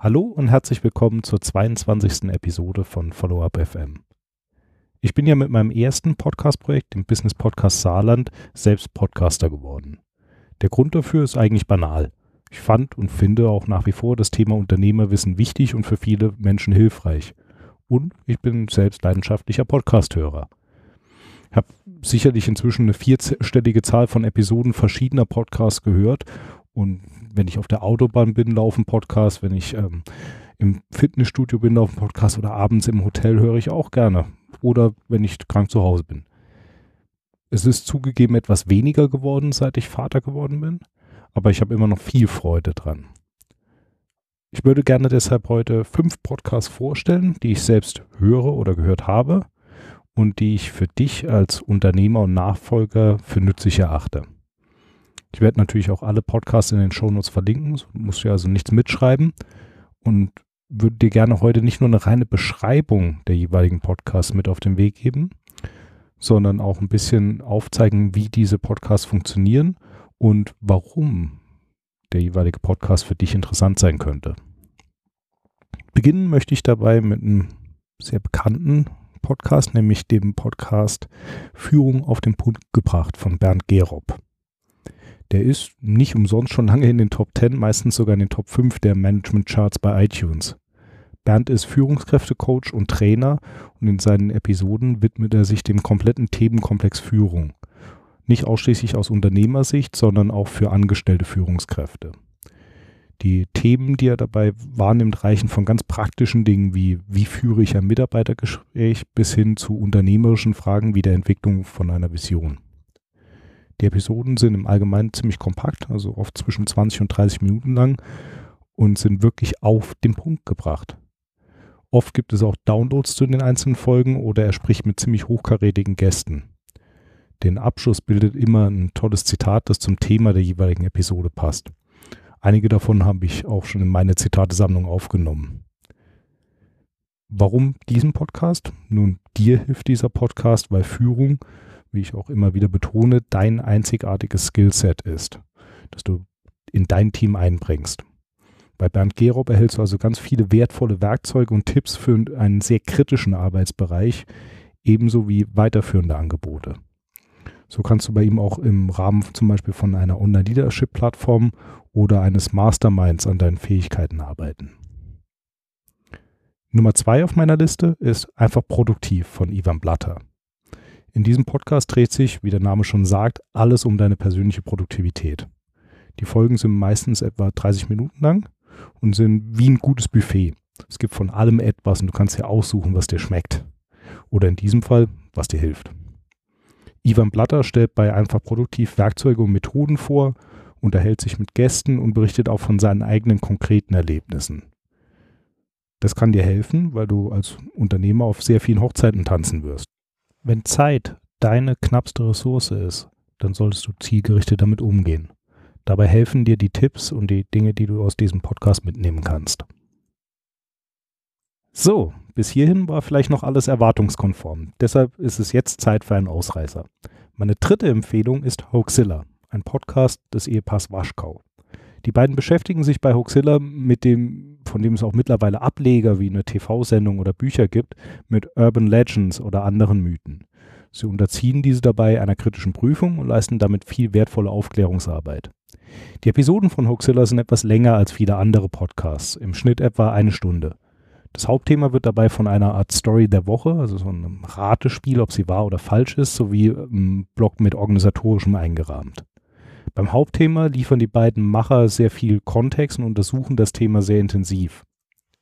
Hallo und herzlich willkommen zur 22. Episode von Follow Up FM. Ich bin ja mit meinem ersten Podcast-Projekt, dem Business Podcast Saarland, selbst Podcaster geworden. Der Grund dafür ist eigentlich banal. Ich fand und finde auch nach wie vor das Thema Unternehmerwissen wichtig und für viele Menschen hilfreich. Und ich bin selbst leidenschaftlicher Podcast-Hörer. Ich habe sicherlich inzwischen eine vierstellige Zahl von Episoden verschiedener Podcasts gehört und wenn ich auf der Autobahn bin, laufen Podcasts, wenn ich ähm, im Fitnessstudio bin, laufen Podcasts oder abends im Hotel höre ich auch gerne. Oder wenn ich krank zu Hause bin. Es ist zugegeben etwas weniger geworden, seit ich Vater geworden bin, aber ich habe immer noch viel Freude dran. Ich würde gerne deshalb heute fünf Podcasts vorstellen, die ich selbst höre oder gehört habe und die ich für dich als Unternehmer und Nachfolger für nützlich erachte. Ich werde natürlich auch alle Podcasts in den Shownotes verlinken, musst du also nichts mitschreiben und würde dir gerne heute nicht nur eine reine Beschreibung der jeweiligen Podcasts mit auf den Weg geben, sondern auch ein bisschen aufzeigen, wie diese Podcasts funktionieren und warum der jeweilige Podcast für dich interessant sein könnte. Beginnen möchte ich dabei mit einem sehr bekannten Podcast, nämlich dem Podcast Führung auf den Punkt gebracht von Bernd Gerob. Der ist nicht umsonst schon lange in den Top 10, meistens sogar in den Top 5 der Management-Charts bei iTunes. Bernd ist Führungskräftecoach und Trainer und in seinen Episoden widmet er sich dem kompletten Themenkomplex Führung. Nicht ausschließlich aus Unternehmersicht, sondern auch für angestellte Führungskräfte. Die Themen, die er dabei wahrnimmt, reichen von ganz praktischen Dingen wie, wie führe ich ein Mitarbeitergespräch bis hin zu unternehmerischen Fragen wie der Entwicklung von einer Vision. Die Episoden sind im Allgemeinen ziemlich kompakt, also oft zwischen 20 und 30 Minuten lang und sind wirklich auf den Punkt gebracht. Oft gibt es auch Downloads zu den einzelnen Folgen oder er spricht mit ziemlich hochkarätigen Gästen. Den Abschluss bildet immer ein tolles Zitat, das zum Thema der jeweiligen Episode passt. Einige davon habe ich auch schon in meine Zitatesammlung aufgenommen. Warum diesen Podcast? Nun, dir hilft dieser Podcast, weil Führung wie ich auch immer wieder betone, dein einzigartiges Skillset ist, das du in dein Team einbringst. Bei Bernd Gerob erhältst du also ganz viele wertvolle Werkzeuge und Tipps für einen sehr kritischen Arbeitsbereich, ebenso wie weiterführende Angebote. So kannst du bei ihm auch im Rahmen zum Beispiel von einer Online-Leadership-Plattform oder eines Masterminds an deinen Fähigkeiten arbeiten. Nummer zwei auf meiner Liste ist einfach produktiv von Ivan Blatter. In diesem Podcast dreht sich, wie der Name schon sagt, alles um deine persönliche Produktivität. Die Folgen sind meistens etwa 30 Minuten lang und sind wie ein gutes Buffet. Es gibt von allem etwas und du kannst dir aussuchen, was dir schmeckt. Oder in diesem Fall, was dir hilft. Ivan Blatter stellt bei Einfach Produktiv Werkzeuge und Methoden vor, unterhält sich mit Gästen und berichtet auch von seinen eigenen konkreten Erlebnissen. Das kann dir helfen, weil du als Unternehmer auf sehr vielen Hochzeiten tanzen wirst. Wenn Zeit deine knappste Ressource ist, dann solltest du zielgerichtet damit umgehen. Dabei helfen dir die Tipps und die Dinge, die du aus diesem Podcast mitnehmen kannst. So, bis hierhin war vielleicht noch alles erwartungskonform. Deshalb ist es jetzt Zeit für einen Ausreißer. Meine dritte Empfehlung ist Hoaxilla, ein Podcast des Ehepaars Waschkau. Die beiden beschäftigen sich bei Hoaxilla mit dem, von dem es auch mittlerweile Ableger wie eine TV-Sendung oder Bücher gibt, mit Urban Legends oder anderen Mythen. Sie unterziehen diese dabei einer kritischen Prüfung und leisten damit viel wertvolle Aufklärungsarbeit. Die Episoden von Hoaxilla sind etwas länger als viele andere Podcasts, im Schnitt etwa eine Stunde. Das Hauptthema wird dabei von einer Art Story der Woche, also so einem Ratespiel, ob sie wahr oder falsch ist, sowie einem Blog mit organisatorischem eingerahmt. Beim Hauptthema liefern die beiden Macher sehr viel Kontext und untersuchen das Thema sehr intensiv.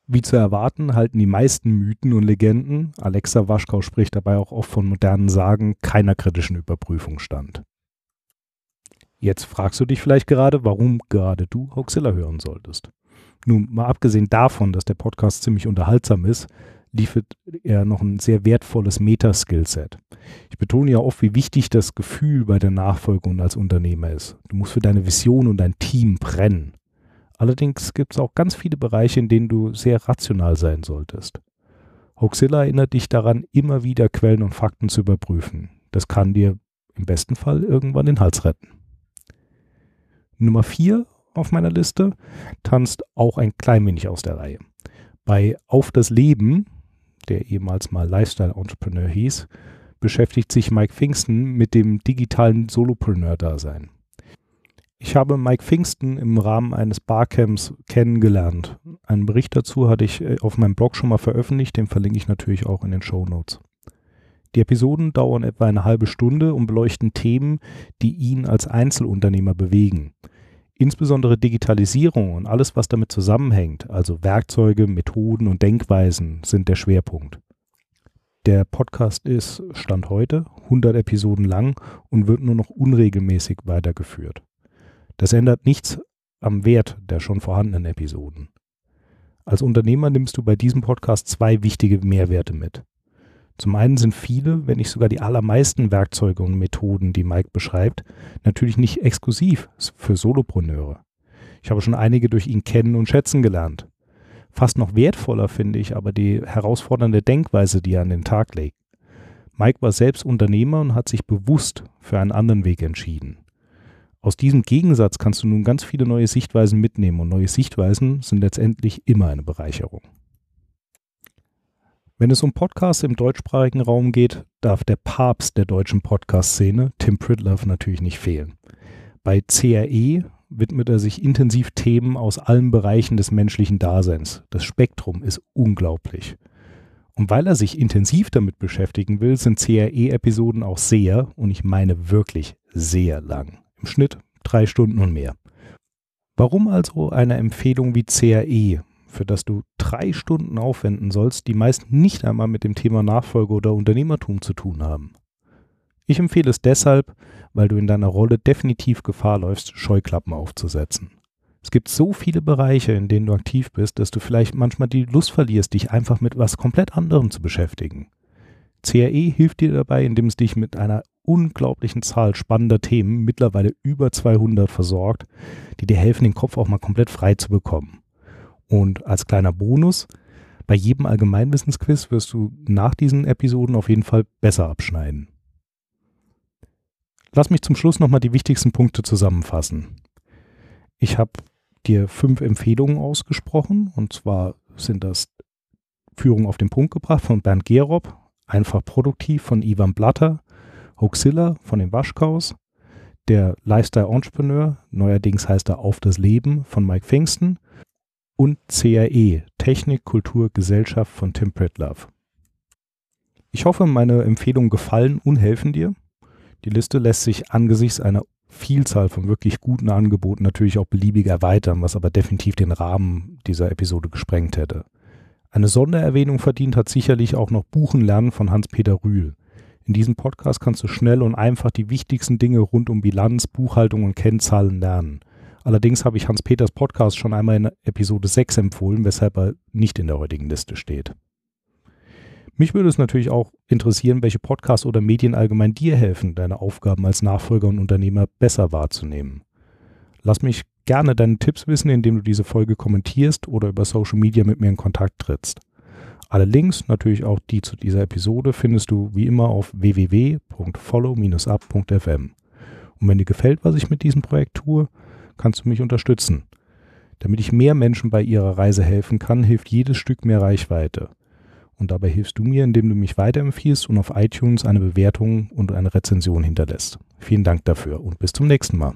Wie zu erwarten, halten die meisten Mythen und Legenden, Alexa Waschkau spricht dabei auch oft von modernen Sagen, keiner kritischen Überprüfung stand. Jetzt fragst du dich vielleicht gerade, warum gerade du Hoaxilla hören solltest. Nun, mal abgesehen davon, dass der Podcast ziemlich unterhaltsam ist, liefert er noch ein sehr wertvolles Meta-Skillset. Ich betone ja oft, wie wichtig das Gefühl bei der Nachfolge und als Unternehmer ist. Du musst für deine Vision und dein Team brennen. Allerdings gibt es auch ganz viele Bereiche, in denen du sehr rational sein solltest. Hoaxilla erinnert dich daran, immer wieder Quellen und Fakten zu überprüfen. Das kann dir im besten Fall irgendwann den Hals retten. Nummer vier auf meiner Liste tanzt auch ein klein wenig aus der Reihe. Bei Auf das Leben, der ehemals mal Lifestyle Entrepreneur hieß, beschäftigt sich Mike Pfingsten mit dem digitalen Solopreneur-Dasein. Ich habe Mike Pfingsten im Rahmen eines Barcamps kennengelernt. Einen Bericht dazu hatte ich äh, auf meinem Blog schon mal veröffentlicht, den verlinke ich natürlich auch in den Show Notes. Die Episoden dauern etwa eine halbe Stunde und beleuchten Themen, die ihn als Einzelunternehmer bewegen. Insbesondere Digitalisierung und alles, was damit zusammenhängt, also Werkzeuge, Methoden und Denkweisen, sind der Schwerpunkt. Der Podcast ist, Stand heute, 100 Episoden lang und wird nur noch unregelmäßig weitergeführt. Das ändert nichts am Wert der schon vorhandenen Episoden. Als Unternehmer nimmst du bei diesem Podcast zwei wichtige Mehrwerte mit. Zum einen sind viele, wenn nicht sogar die allermeisten Werkzeuge und Methoden, die Mike beschreibt, natürlich nicht exklusiv für Solopreneure. Ich habe schon einige durch ihn kennen und schätzen gelernt. Fast noch wertvoller finde ich aber die herausfordernde Denkweise, die er an den Tag legt. Mike war selbst Unternehmer und hat sich bewusst für einen anderen Weg entschieden. Aus diesem Gegensatz kannst du nun ganz viele neue Sichtweisen mitnehmen und neue Sichtweisen sind letztendlich immer eine Bereicherung. Wenn es um Podcasts im deutschsprachigen Raum geht, darf der Papst der deutschen Podcast-Szene, Tim Pridlove, natürlich nicht fehlen. Bei CRE widmet er sich intensiv Themen aus allen Bereichen des menschlichen Daseins. Das Spektrum ist unglaublich. Und weil er sich intensiv damit beschäftigen will, sind CRE-Episoden auch sehr, und ich meine wirklich sehr lang. Im Schnitt drei Stunden und mehr. Warum also eine Empfehlung wie CRE, für das du drei Stunden aufwenden sollst, die meist nicht einmal mit dem Thema Nachfolge oder Unternehmertum zu tun haben? Ich empfehle es deshalb, weil du in deiner Rolle definitiv Gefahr läufst, Scheuklappen aufzusetzen. Es gibt so viele Bereiche, in denen du aktiv bist, dass du vielleicht manchmal die Lust verlierst, dich einfach mit was komplett anderem zu beschäftigen. CRE hilft dir dabei, indem es dich mit einer unglaublichen Zahl spannender Themen, mittlerweile über 200 versorgt, die dir helfen, den Kopf auch mal komplett frei zu bekommen. Und als kleiner Bonus, bei jedem Allgemeinwissensquiz wirst du nach diesen Episoden auf jeden Fall besser abschneiden. Lass mich zum Schluss nochmal die wichtigsten Punkte zusammenfassen. Ich habe dir fünf Empfehlungen ausgesprochen, und zwar sind das Führung auf den Punkt gebracht von Bernd Gerob, einfach produktiv von Ivan Blatter, Hoaxilla von den Waschkaus, der Lifestyle Entrepreneur, neuerdings heißt er Auf das Leben von Mike Pfingsten und CRE, Technik, Kultur, Gesellschaft von Tim Pritlove. Ich hoffe, meine Empfehlungen gefallen und helfen dir. Die Liste lässt sich angesichts einer Vielzahl von wirklich guten Angeboten natürlich auch beliebig erweitern, was aber definitiv den Rahmen dieser Episode gesprengt hätte. Eine Sondererwähnung verdient hat sicherlich auch noch Buchen lernen von Hans-Peter Rühl. In diesem Podcast kannst du schnell und einfach die wichtigsten Dinge rund um Bilanz, Buchhaltung und Kennzahlen lernen. Allerdings habe ich Hans-Peters Podcast schon einmal in Episode 6 empfohlen, weshalb er nicht in der heutigen Liste steht. Mich würde es natürlich auch interessieren, welche Podcasts oder Medien allgemein dir helfen, deine Aufgaben als Nachfolger und Unternehmer besser wahrzunehmen. Lass mich gerne deine Tipps wissen, indem du diese Folge kommentierst oder über Social Media mit mir in Kontakt trittst. Alle Links, natürlich auch die zu dieser Episode, findest du wie immer auf www.follow-up.fm. Und wenn dir gefällt, was ich mit diesem Projekt tue, kannst du mich unterstützen. Damit ich mehr Menschen bei ihrer Reise helfen kann, hilft jedes Stück mehr Reichweite. Und dabei hilfst du mir, indem du mich weiterempfiehlst und auf iTunes eine Bewertung und eine Rezension hinterlässt. Vielen Dank dafür und bis zum nächsten Mal.